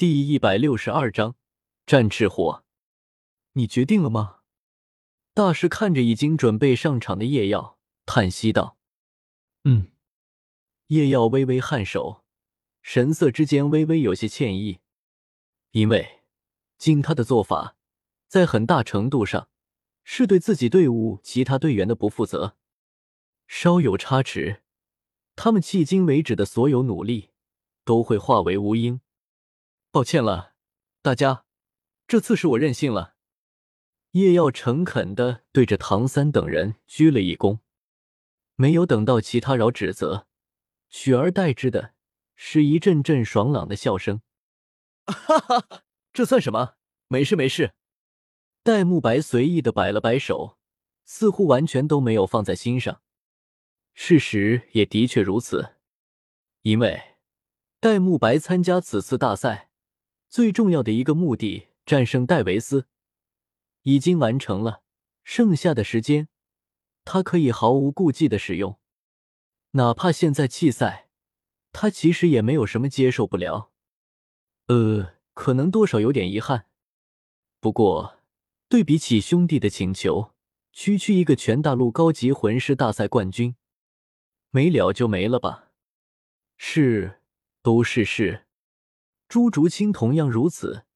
第一百六十二章战赤火。你决定了吗？大师看着已经准备上场的叶耀，叹息道：“嗯。”叶耀微微颔首，神色之间微微有些歉意，因为经他的做法，在很大程度上是对自己队伍其他队员的不负责。稍有差池，他们迄今为止的所有努力都会化为乌鹰。抱歉了，大家，这次是我任性了。叶耀诚恳的对着唐三等人鞠了一躬，没有等到其他饶指责，取而代之的是一阵阵爽朗的笑声。哈哈哈，这算什么？没事没事。戴沐白随意的摆了摆手，似乎完全都没有放在心上。事实也的确如此，因为戴沐白参加此次大赛。最重要的一个目的，战胜戴维斯，已经完成了。剩下的时间，他可以毫无顾忌的使用。哪怕现在弃赛，他其实也没有什么接受不了。呃，可能多少有点遗憾。不过，对比起兄弟的请求，区区一个全大陆高级魂师大赛冠军，没了就没了吧。是，都是是。朱竹清同样如此，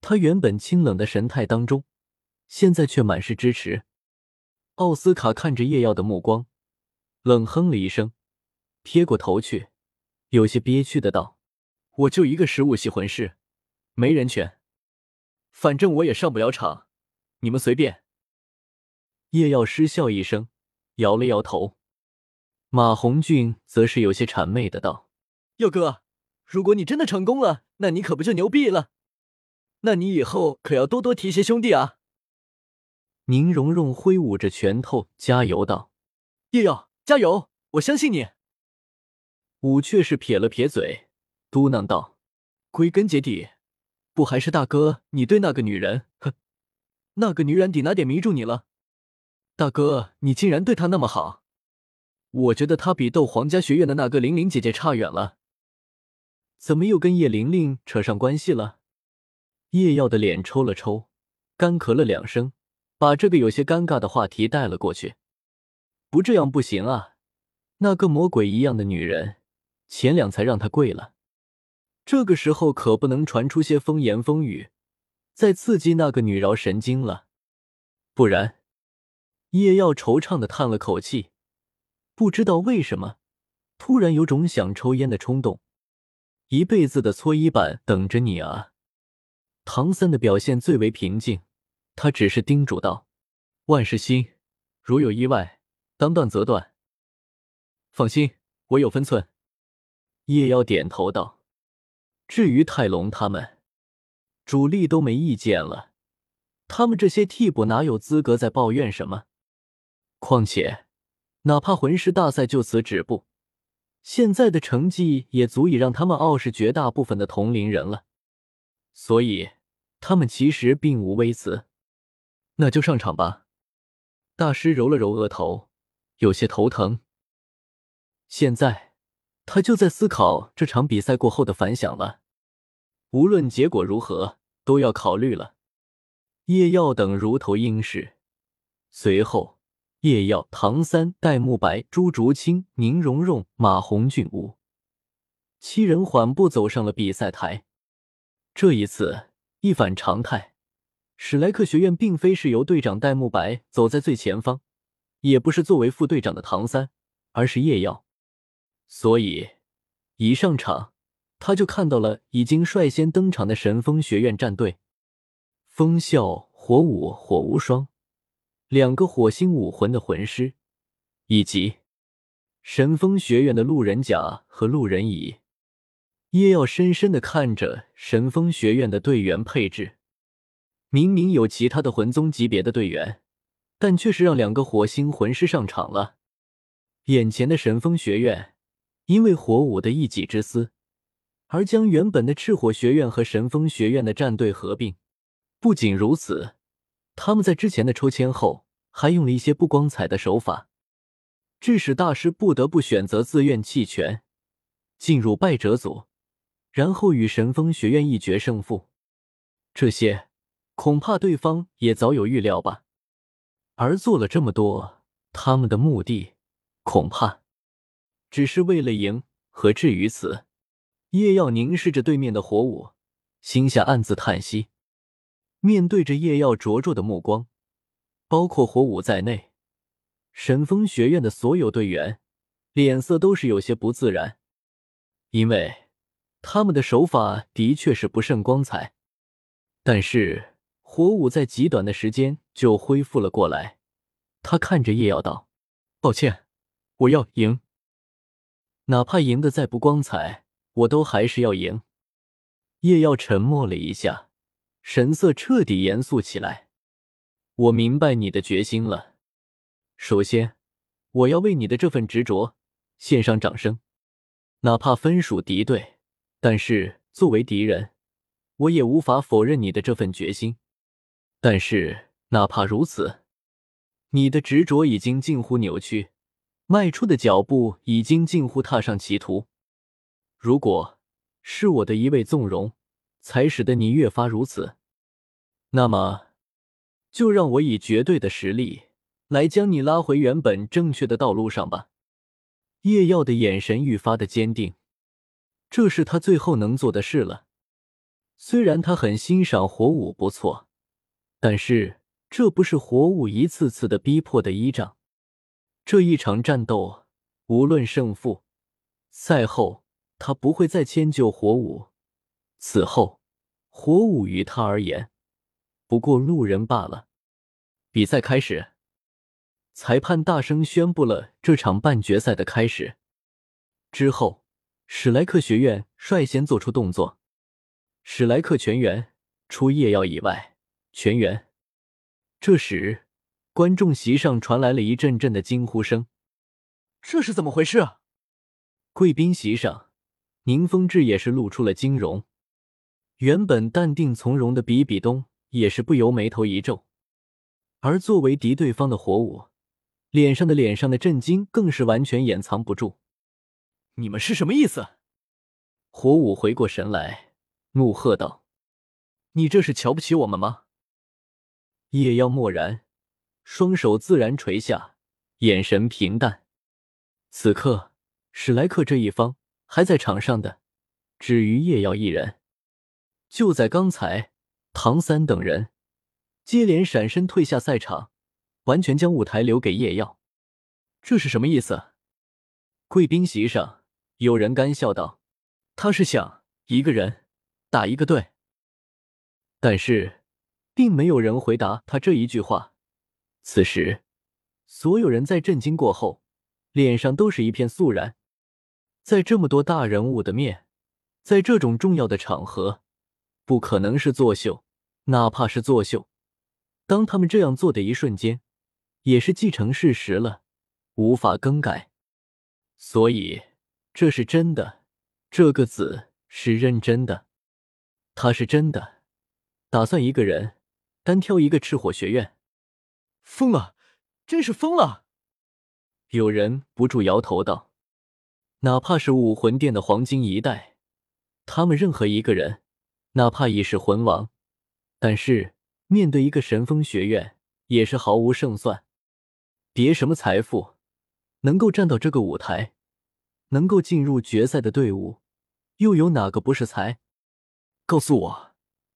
他原本清冷的神态当中，现在却满是支持。奥斯卡看着叶耀的目光，冷哼了一声，撇过头去，有些憋屈的道：“我就一个十五系魂师，没人权，反正我也上不了场，你们随便。”叶耀失笑一声，摇了摇头。马红俊则是有些谄媚的道：“耀哥。”如果你真的成功了，那你可不就牛逼了？那你以后可要多多提携兄弟啊！宁荣荣挥舞着拳头，加油道：“叶耀，加油！我相信你。”武却是撇了撇嘴，嘟囔道：“归根结底，不还是大哥你对那个女人？哼，那个女人底哪点迷住你了？大哥，你竟然对她那么好，我觉得她比斗皇家学院的那个玲玲姐姐差远了。”怎么又跟叶玲玲扯上关系了？叶耀的脸抽了抽，干咳了两声，把这个有些尴尬的话题带了过去。不这样不行啊！那个魔鬼一样的女人，前两才让他跪了，这个时候可不能传出些风言风语，再刺激那个女饶神经了。不然，叶耀惆怅的叹了口气，不知道为什么，突然有种想抽烟的冲动。一辈子的搓衣板等着你啊！唐三的表现最为平静，他只是叮嘱道：“万事兴，如有意外，当断则断。放心，我有分寸。”叶妖点头道：“至于泰隆他们，主力都没意见了。他们这些替补哪有资格再抱怨什么？况且，哪怕魂师大赛就此止步。”现在的成绩也足以让他们傲视绝大部分的同龄人了，所以他们其实并无微词。那就上场吧。大师揉了揉额头，有些头疼。现在他就在思考这场比赛过后的反响了。无论结果如何，都要考虑了。叶耀等如头应是，随后。叶耀、唐三、戴沐白、朱竹清、宁荣荣、马红俊五七人缓步走上了比赛台。这一次一反常态，史莱克学院并非是由队长戴沐白走在最前方，也不是作为副队长的唐三，而是叶耀。所以一上场，他就看到了已经率先登场的神风学院战队：风啸、火舞、火无双。两个火星武魂的魂师，以及神风学院的路人甲和路人乙，叶耀深深的看着神风学院的队员配置。明明有其他的魂宗级别的队员，但却是让两个火星魂师上场了。眼前的神风学院，因为火舞的一己之私，而将原本的赤火学院和神风学院的战队合并。不仅如此。他们在之前的抽签后，还用了一些不光彩的手法，致使大师不得不选择自愿弃权，进入败者组，然后与神风学院一决胜负。这些恐怕对方也早有预料吧。而做了这么多，他们的目的恐怕只是为了赢。何至于此？叶耀凝视着对面的火舞，心下暗自叹息。面对着叶耀灼灼的目光，包括火舞在内，神风学院的所有队员脸色都是有些不自然，因为他们的手法的确是不甚光彩。但是火舞在极短的时间就恢复了过来，他看着叶耀道：“抱歉，我要赢。”哪怕赢得再不光彩，我都还是要赢。叶耀沉默了一下，神色彻底严肃起来。我明白你的决心了。首先，我要为你的这份执着献上掌声。哪怕分属敌对，但是作为敌人，我也无法否认你的这份决心。但是，哪怕如此，你的执着已经近乎扭曲。迈出的脚步已经近乎踏上歧途。如果是我的一味纵容，才使得你越发如此，那么就让我以绝对的实力来将你拉回原本正确的道路上吧。叶耀的眼神愈发的坚定，这是他最后能做的事了。虽然他很欣赏火舞不错，但是这不是火舞一次次的逼迫的依仗。这一场战斗，无论胜负，赛后他不会再迁就火舞。此后，火舞于他而言不过路人罢了。比赛开始，裁判大声宣布了这场半决赛的开始。之后，史莱克学院率先做出动作。史莱克全员，除夜耀以外，全员。这时。观众席上传来了一阵阵的惊呼声：“这是怎么回事？”贵宾席上，宁风致也是露出了惊容。原本淡定从容的比比东也是不由眉头一皱，而作为敌对方的火舞，脸上的脸上的震惊更是完全掩藏不住。“你们是什么意思？”火舞回过神来，怒喝道：“你这是瞧不起我们吗？”叶妖默然。双手自然垂下，眼神平淡。此刻，史莱克这一方还在场上的，只余叶耀一人。就在刚才，唐三等人接连闪身退下赛场，完全将舞台留给叶耀。这是什么意思？贵宾席上有人干笑道：“他是想一个人打一个队。”但是，并没有人回答他这一句话。此时，所有人在震惊过后，脸上都是一片肃然。在这么多大人物的面，在这种重要的场合，不可能是作秀。哪怕是作秀，当他们这样做的一瞬间，也是既成事实了，无法更改。所以，这是真的。这个子是认真的，他是真的打算一个人单挑一个赤火学院。疯了，真是疯了！有人不住摇头道：“哪怕是武魂殿的黄金一代，他们任何一个人，哪怕已是魂王，但是面对一个神风学院，也是毫无胜算。别什么财富，能够站到这个舞台，能够进入决赛的队伍，又有哪个不是财？告诉我，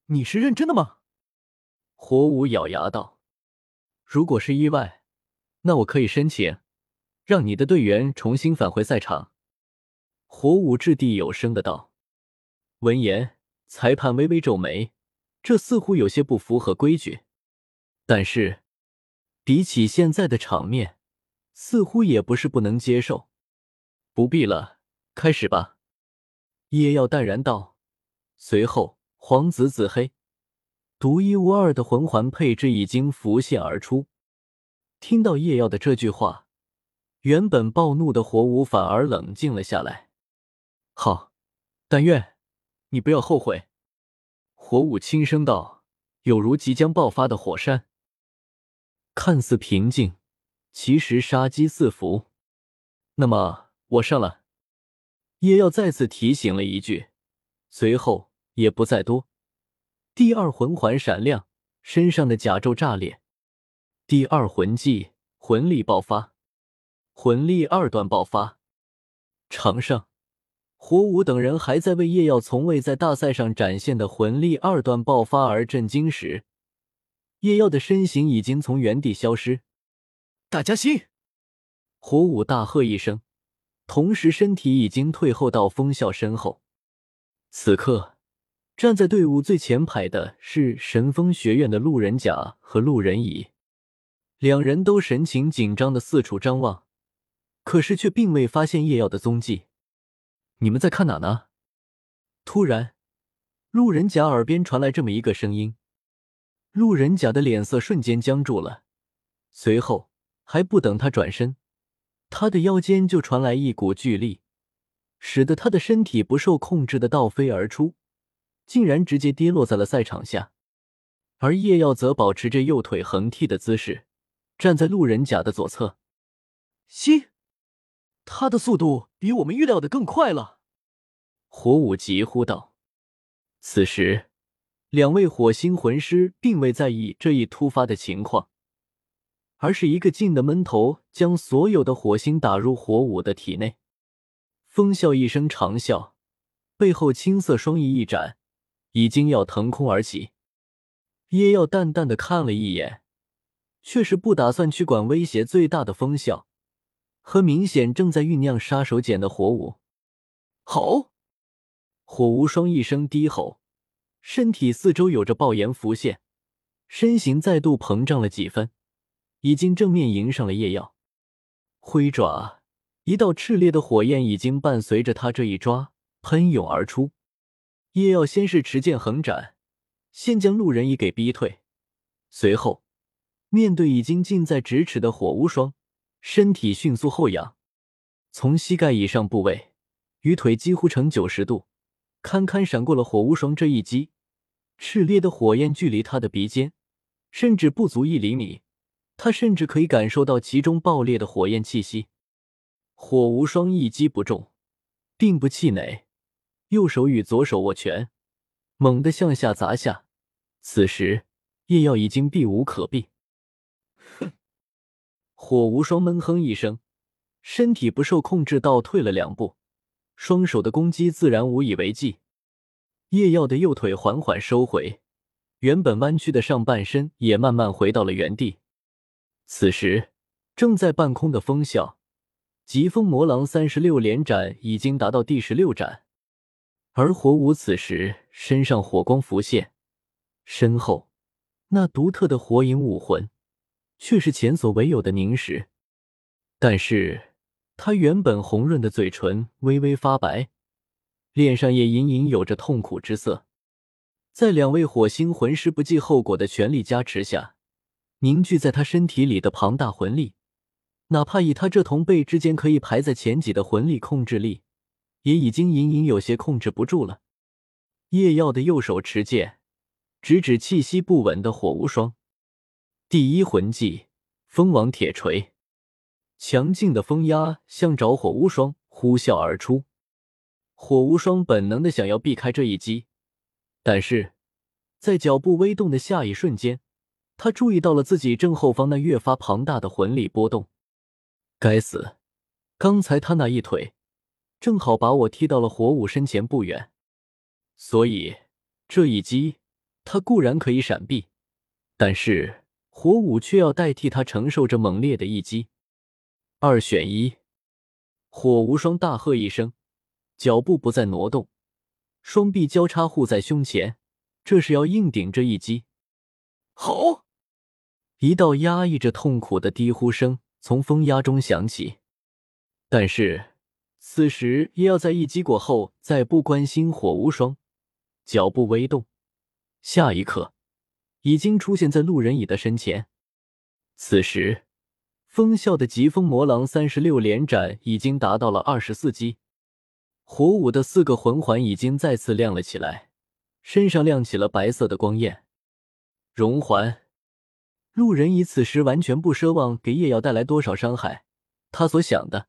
你是认真的吗？”火舞咬牙道。如果是意外，那我可以申请，让你的队员重新返回赛场。”火舞掷地有声的道。闻言，裁判微微皱眉，这似乎有些不符合规矩。但是，比起现在的场面，似乎也不是不能接受。不必了，开始吧。”叶耀淡然道。随后，黄紫紫黑。独一无二的魂环配置已经浮现而出。听到叶耀的这句话，原本暴怒的火舞反而冷静了下来。好，但愿你不要后悔。”火舞轻声道，有如即将爆发的火山，看似平静，其实杀机四伏。那么，我上了。叶耀再次提醒了一句，随后也不再多。第二魂环闪亮，身上的甲胄炸裂。第二魂技魂力爆发，魂力二段爆发。场上，火舞等人还在为叶耀从未在大赛上展现的魂力二段爆发而震惊时，叶耀的身形已经从原地消失。大家心！火舞大喝一声，同时身体已经退后到风啸身后。此刻，站在队伍最前排的是神风学院的路人甲和路人乙，两人都神情紧张的四处张望，可是却并未发现叶耀的踪迹。你们在看哪呢？突然，路人甲耳边传来这么一个声音，路人甲的脸色瞬间僵住了，随后还不等他转身。他的腰间就传来一股巨力，使得他的身体不受控制的倒飞而出，竟然直接跌落在了赛场下。而叶耀则保持着右腿横踢的姿势，站在路人甲的左侧。吸，他的速度比我们预料的更快了！火舞急呼道。此时，两位火星魂师并未在意这一突发的情况。而是一个劲的闷头，将所有的火星打入火舞的体内。风笑一声长啸，背后青色双翼一展，已经要腾空而起。叶耀淡淡的看了一眼，却是不打算去管威胁最大的风笑和明显正在酝酿杀手锏的火舞。吼！火无双一声低吼，身体四周有着爆炎浮现，身形再度膨胀了几分。已经正面迎上了叶耀，挥爪，一道炽烈的火焰已经伴随着他这一抓喷涌而出。叶耀先是持剑横斩，先将路人乙给逼退，随后面对已经近在咫尺的火无双，身体迅速后仰，从膝盖以上部位与腿几乎成九十度，堪堪闪过了火无双这一击。炽烈的火焰距离他的鼻尖，甚至不足一厘米。他甚至可以感受到其中爆裂的火焰气息。火无双一击不中，并不气馁，右手与左手握拳，猛地向下砸下。此时叶耀已经避无可避。火无双闷哼一声，身体不受控制倒退了两步，双手的攻击自然无以为继。叶耀的右腿缓缓收回，原本弯曲的上半身也慢慢回到了原地。此时，正在半空的风啸，疾风魔狼三十六连斩已经达到第十六斩，而火舞此时身上火光浮现，身后那独特的火影武魂却是前所未有的凝实。但是，他原本红润的嘴唇微微发白，脸上也隐隐有着痛苦之色。在两位火星魂师不计后果的全力加持下。凝聚在他身体里的庞大魂力，哪怕以他这同辈之间可以排在前几的魂力控制力，也已经隐隐有些控制不住了。叶耀的右手持剑，直指气息不稳的火无双。第一魂技风王铁锤，强劲的风压向着火无双呼啸而出。火无双本能的想要避开这一击，但是在脚步微动的下一瞬间。他注意到了自己正后方那越发庞大的魂力波动。该死！刚才他那一腿正好把我踢到了火舞身前不远，所以这一击他固然可以闪避，但是火舞却要代替他承受这猛烈的一击。二选一！火无双大喝一声，脚步不再挪动，双臂交叉护在胸前，这是要硬顶这一击。吼！一道压抑着痛苦的低呼声从风压中响起，但是此时也要在一击过后再不关心火无双，脚步微动，下一刻已经出现在路人乙的身前。此时风啸的疾风魔狼三十六连斩已经达到了二十四击，火舞的四个魂环已经再次亮了起来，身上亮起了白色的光焰，熔环。路人乙此时完全不奢望给叶耀带来多少伤害，他所想的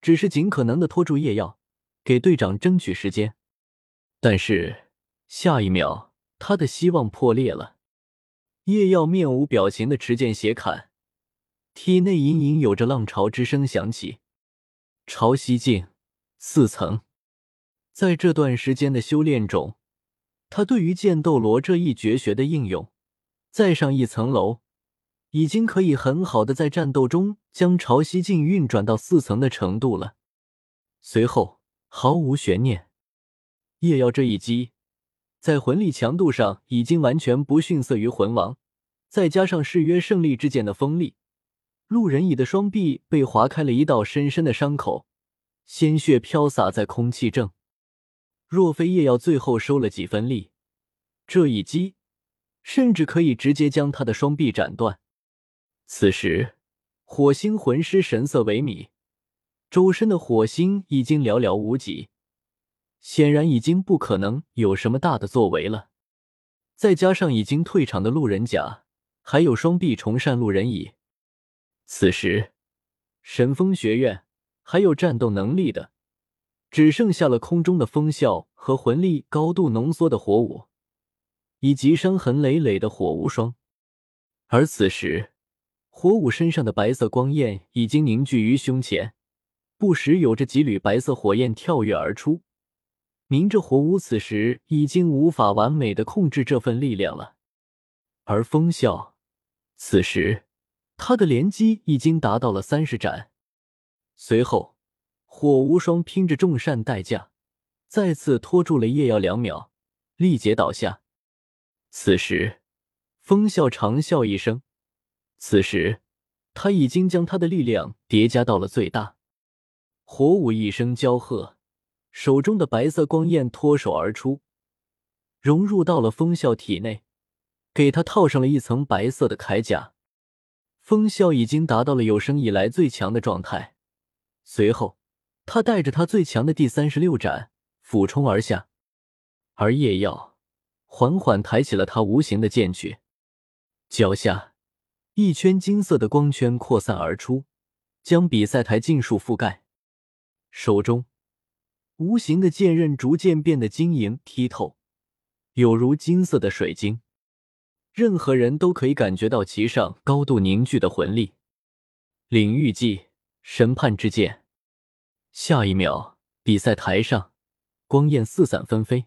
只是尽可能的拖住叶耀，给队长争取时间。但是下一秒，他的希望破裂了。叶耀面无表情的持剑斜砍，体内隐隐有着浪潮之声响起。潮汐境四层，在这段时间的修炼中，他对于剑斗罗这一绝学的应用，再上一层楼，已经可以很好的在战斗中将潮汐境运转到四层的程度了。随后，毫无悬念，叶耀这一击。在魂力强度上已经完全不逊色于魂王，再加上誓约胜利之剑的锋利，路人乙的双臂被划开了一道深深的伤口，鲜血飘洒在空气正。若非叶耀最后收了几分力，这一击甚至可以直接将他的双臂斩断。此时，火星魂师神色萎靡，周身的火星已经寥寥无几。显然已经不可能有什么大的作为了，再加上已经退场的路人甲，还有双臂重善路人乙，此时神风学院还有战斗能力的，只剩下了空中的风啸和魂力高度浓缩的火舞，以及伤痕累累的火无双。而此时，火舞身上的白色光焰已经凝聚于胸前，不时有着几缕白色火焰跳跃而出。明着火舞此时已经无法完美的控制这份力量了，而风啸此时他的连击已经达到了三十斩。随后，火无双拼着重善代价，再次拖住了叶耀两秒，力竭倒下。此时，风啸长啸一声，此时他已经将他的力量叠加到了最大。火舞一声娇喝。手中的白色光焰脱手而出，融入到了风啸体内，给他套上了一层白色的铠甲。风啸已经达到了有生以来最强的状态。随后，他带着他最强的第三十六斩俯冲而下，而夜耀缓缓抬起了他无形的剑去，脚下一圈金色的光圈扩散而出，将比赛台尽数覆盖，手中。无形的剑刃逐渐变得晶莹剔透，有如金色的水晶，任何人都可以感觉到其上高度凝聚的魂力。领域技审判之剑，下一秒，比赛台上光焰四散纷飞。